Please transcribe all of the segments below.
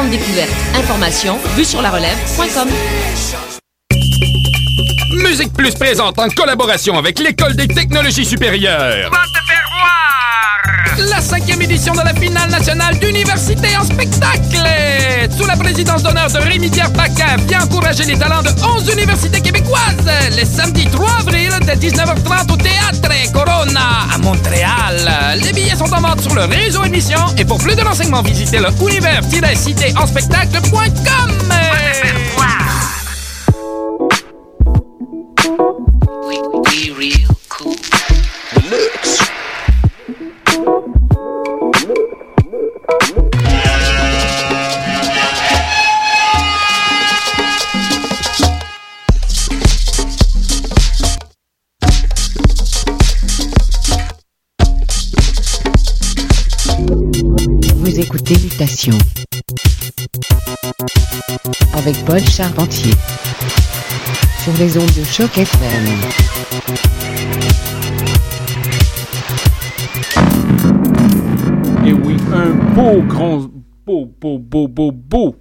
grande découverte. Information vue sur la relève.com. Musique Plus présente en collaboration avec l'École des technologies supérieures. La cinquième édition de la finale nationale d'université en spectacle. Sous la présidence d'honneur de Rémi Pierre Paquin, vient encourager les talents de 11 universités québécoises. Le samedi 3 avril, dès 19h30 au Théâtre Corona à Montréal. Les billets sont en vente sur le réseau émission et pour plus de renseignements, visitez le univers-cité Écoutez Mutation. Avec Paul Charpentier. Sur les ondes de choc FM. Et oui, un beau grand, beau, beau, beau, beau, beau.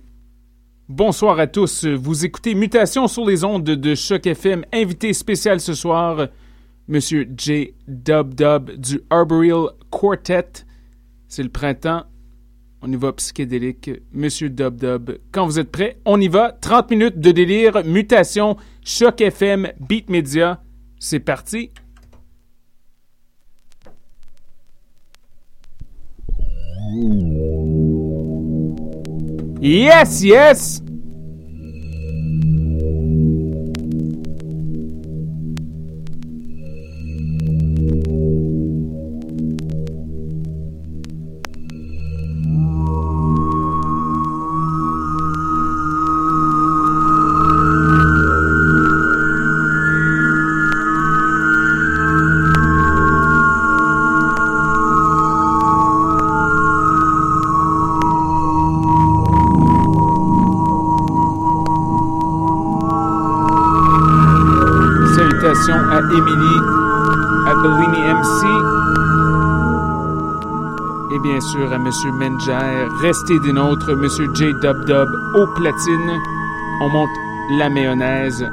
Bonsoir à tous. Vous écoutez Mutation sur les ondes de Choc FM. Invité spécial ce soir, Monsieur J. Dub Dub du Arboreal Quartet. C'est le printemps. On y va psychédélique. Monsieur Dub Dub, quand vous êtes prêts, on y va. 30 minutes de délire, mutation, Choc FM, Beat Media. C'est parti. Yes, yes! Salutations à Emily, à Bellini MC et bien sûr à Monsieur Menger. Restez des nôtres, Monsieur J Dub Dub au platine. On monte la mayonnaise.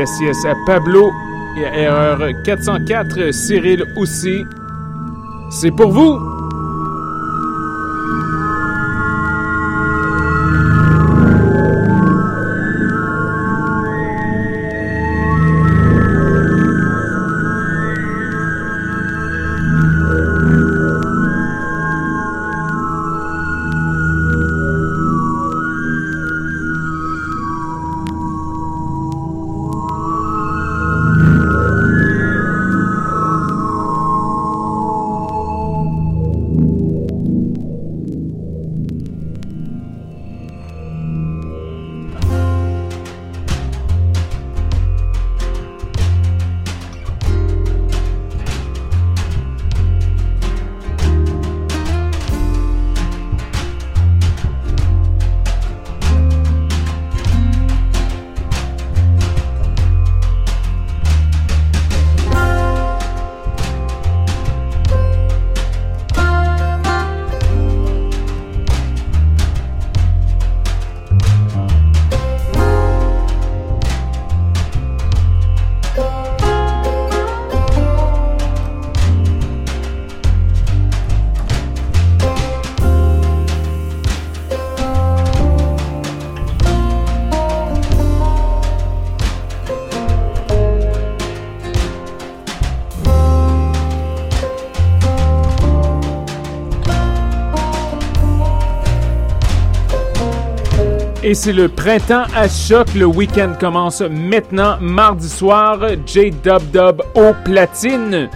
Yes yes à Pablo et à erreur 404 Cyril aussi. C'est pour vous. Et c'est le printemps à choc. Le week-end commence maintenant, mardi soir. J Dub Dub au platine.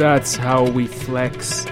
That's how we flex.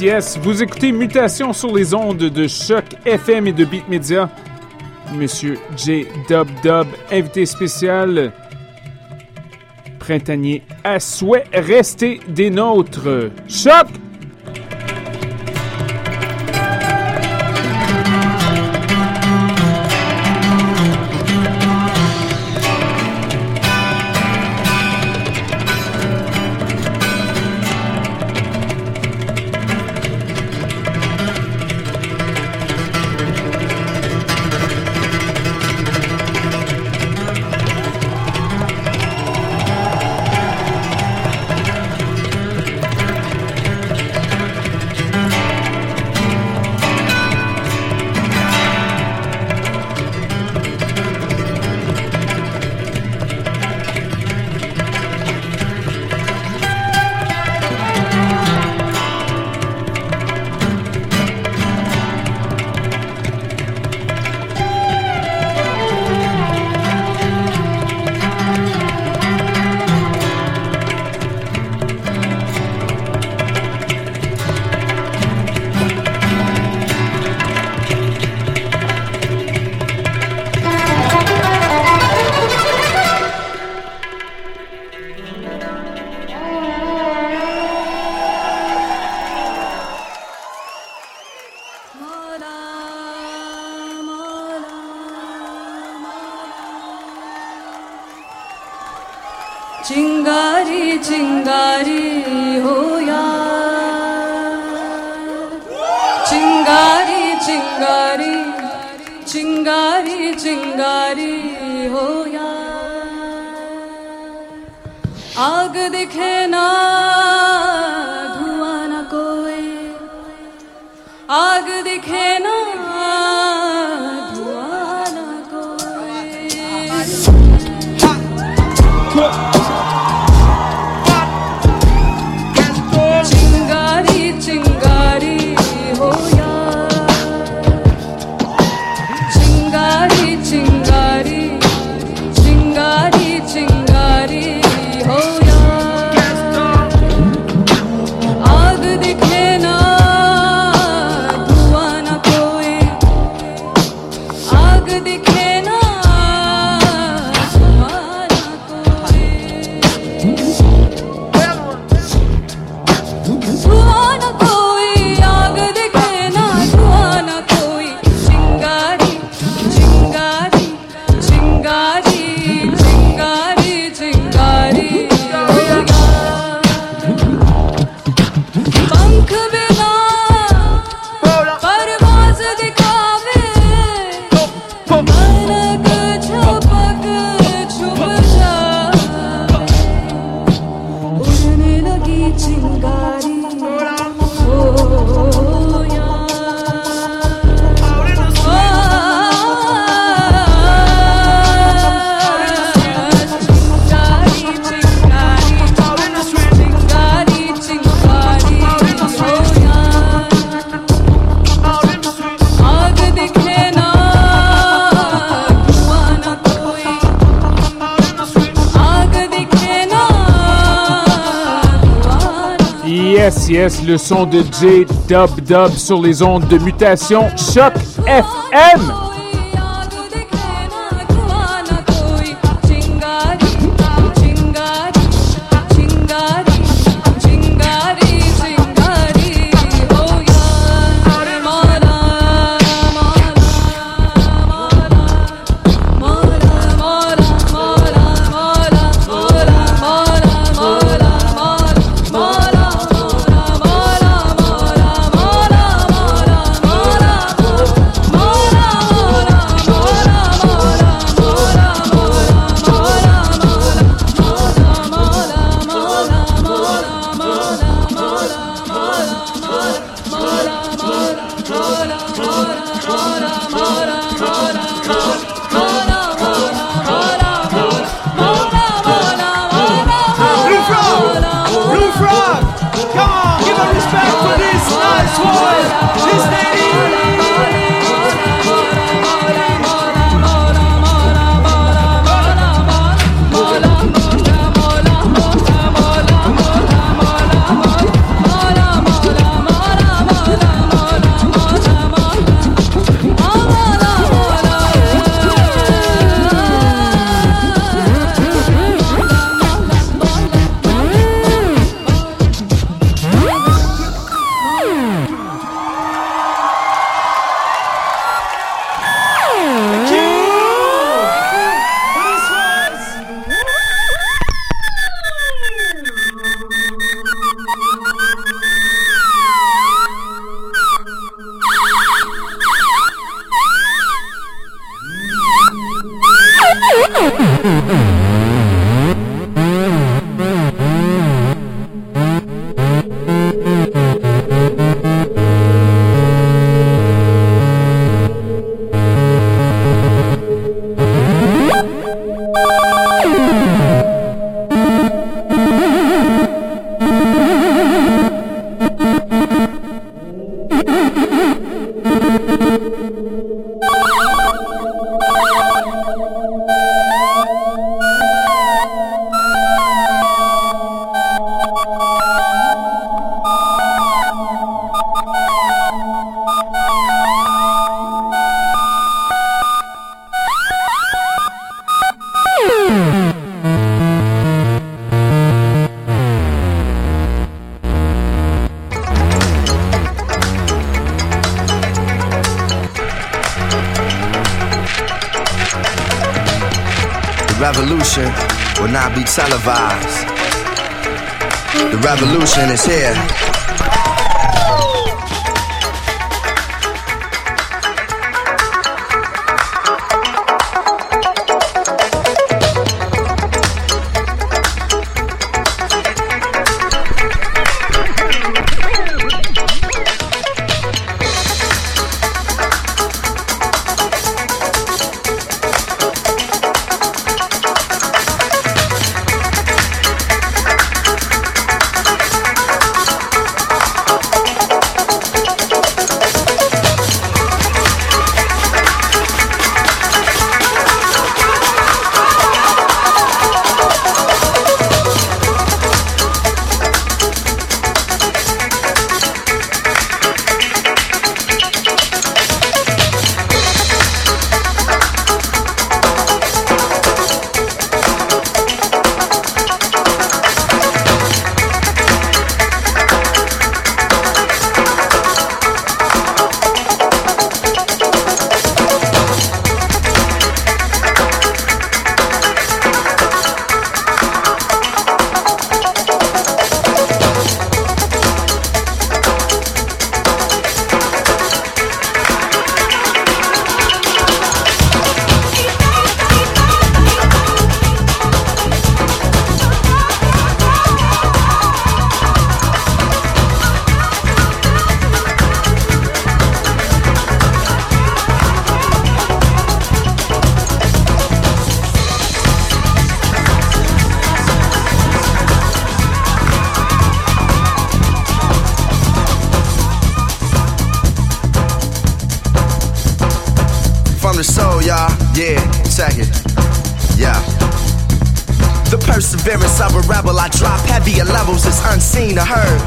Yes. Vous écoutez Mutation sur les ondes de Choc FM et de Beat Media. Monsieur J. Dub Dub, invité spécial printanier à souhait. Restez des nôtres. Choc! 굿! Le son de J Dub Dub sur les ondes de mutation Choc FM. Is here.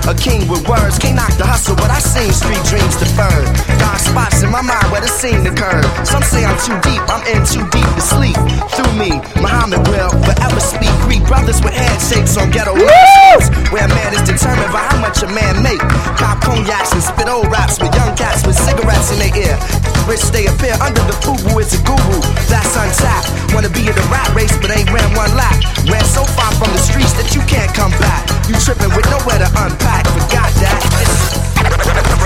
A king with words, can't knock the hustle, but I seen street dreams deferred. Dark spots in my mind where the scene occurred. Some say I'm too deep, I'm in too deep to sleep. Through me, Muhammad will forever speak. Greek brothers with handshakes on ghetto streets, where a man is determined by how much a man make. Cop cognacs and spit old raps with young cats with cigarettes in their ear. Rich they appear under the fubu is a guru. That's untapped. Wanna be in the rat race, but ain't ran one lap. Ran so far from the streets that you can't come back. You tripping with nowhere to unpack. Forgot that.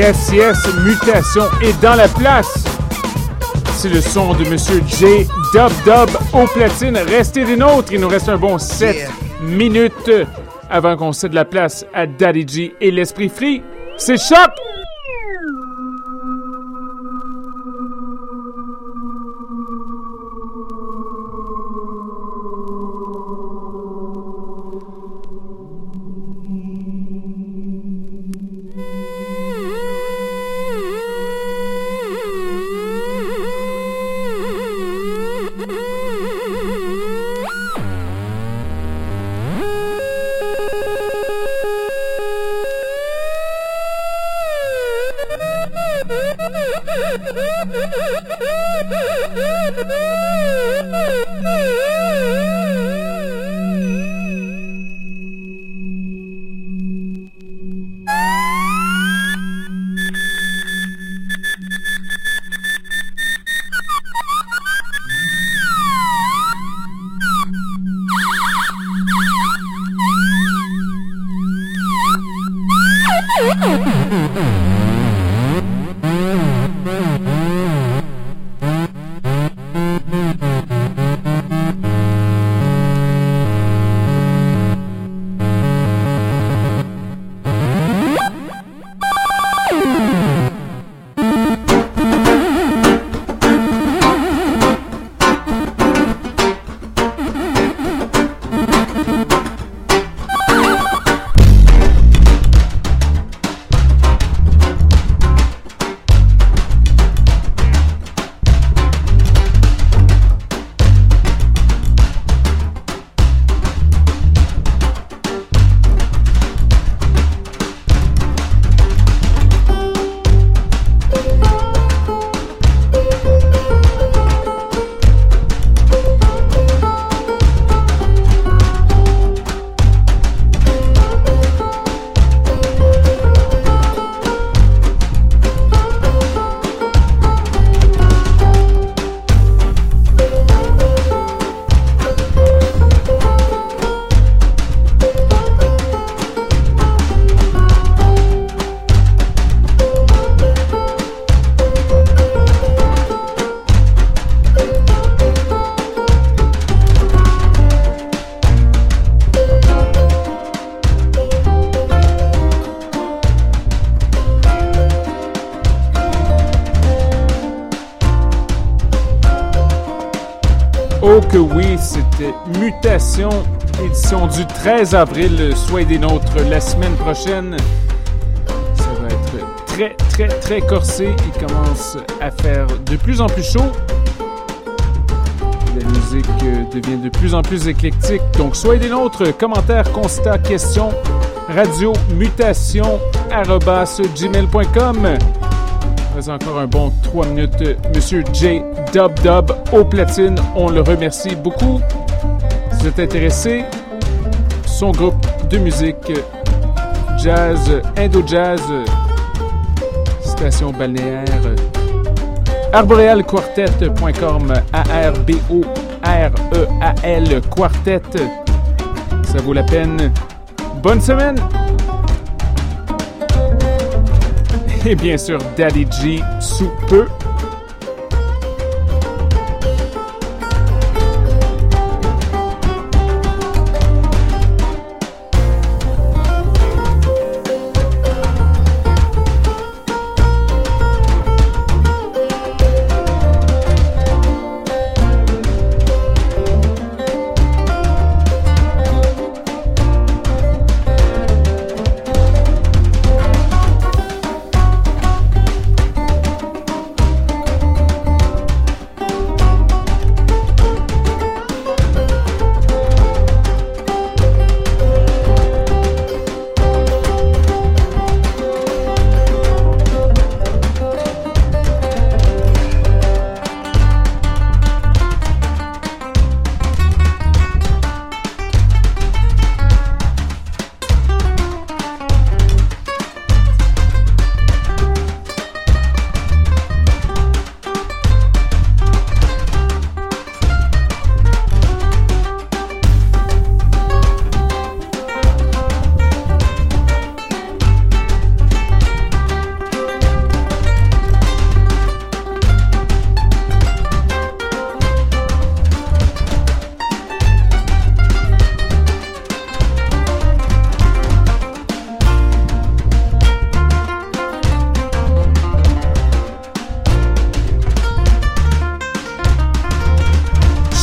Yes, yes, mutation est dans la place. C'est le son de Monsieur J. Dub Dub au platine. Restez des nôtres. Il nous reste un bon 7 Yeah. minutes avant qu'on cède la place à Daddy G et l'Esprit Free. C'est choc! Mutation, édition du 13 avril. Soyez des nôtres la semaine prochaine. Ça va être très, très, très corsé. Il commence à faire de plus en plus chaud. La musique euh, devient de plus en plus éclectique. Donc soyez des nôtres. Commentaires, constats, questions. Radio Mutation gmail.com. encore un bon 3 minutes. Monsieur J. Dub Dub au platine, on le remercie beaucoup. Si vous êtes intéressé, son groupe de musique jazz, indo-jazz, station balnéaire, arborealquartet.com, A-R-B-O-R-E-A-L, quartet. Ça vaut la peine. Bonne semaine! Et bien sûr, Daddy G sous peu.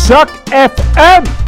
Choc FM.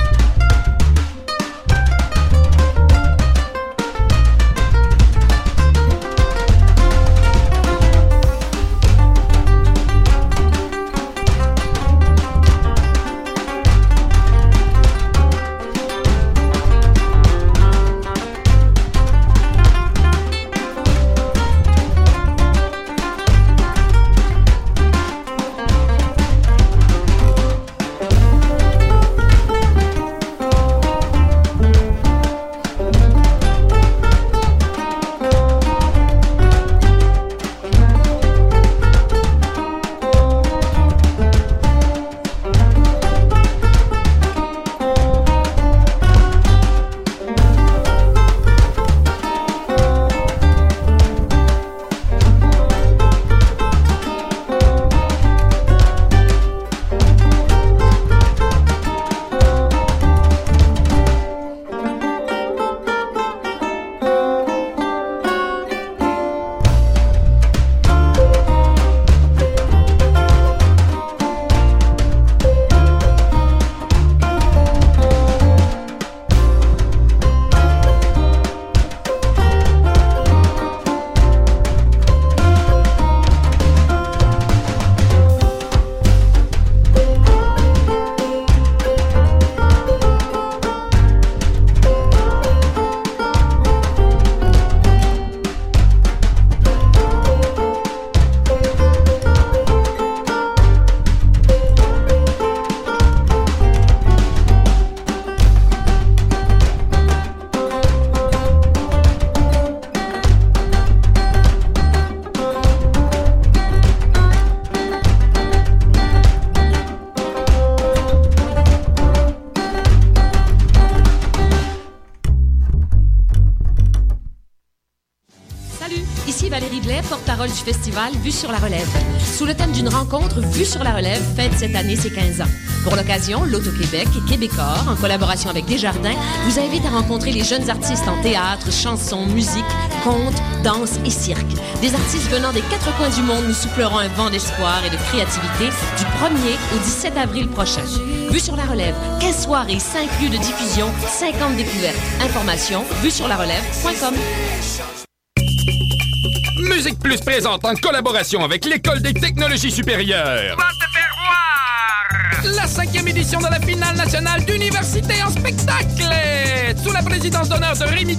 Du festival Vue sur la relève. Sous le thème d'une rencontre Vue sur la relève, fête cette année ses 15 ans. Pour l'occasion, l'Auto-Québec et Québecor, en collaboration avec Desjardins, vous invite à rencontrer les jeunes artistes en théâtre, chansons, musique, contes, danse et cirque. Des artistes venant des quatre coins du monde nous souffleront un vent d'espoir et de créativité du 1er au 17 avril prochain. Vue sur la relève, 15 soirées, 5 lieux de diffusion, 50 découvertes. Information, vue sur la relève.com. Musique Plus présente en collaboration avec l'École des technologies supérieures. Va te faire voir! La cinquième édition de la finale nationale d'université en spectacle! Sous la présidence d'honneur de Rémi